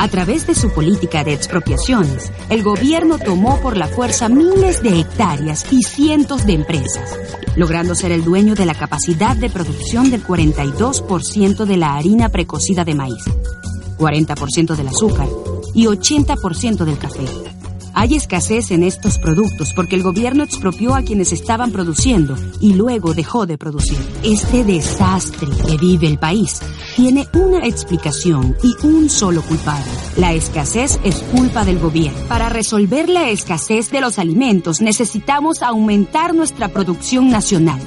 A través de su política de expropiaciones, el gobierno tomó por la fuerza miles de hectáreas y cientos de empresas, logrando ser el dueño de la capacidad de producción del 42% de la harina precocida de maíz, 40% del azúcar y 80% del café. Hay escasez en estos productos porque el gobierno expropió a quienes estaban produciendo y luego dejó de producir. Este desastre que vive el país tiene una explicación y un solo culpable. La escasez es culpa del gobierno. Para resolver la escasez de los alimentos necesitamos aumentar nuestra producción nacional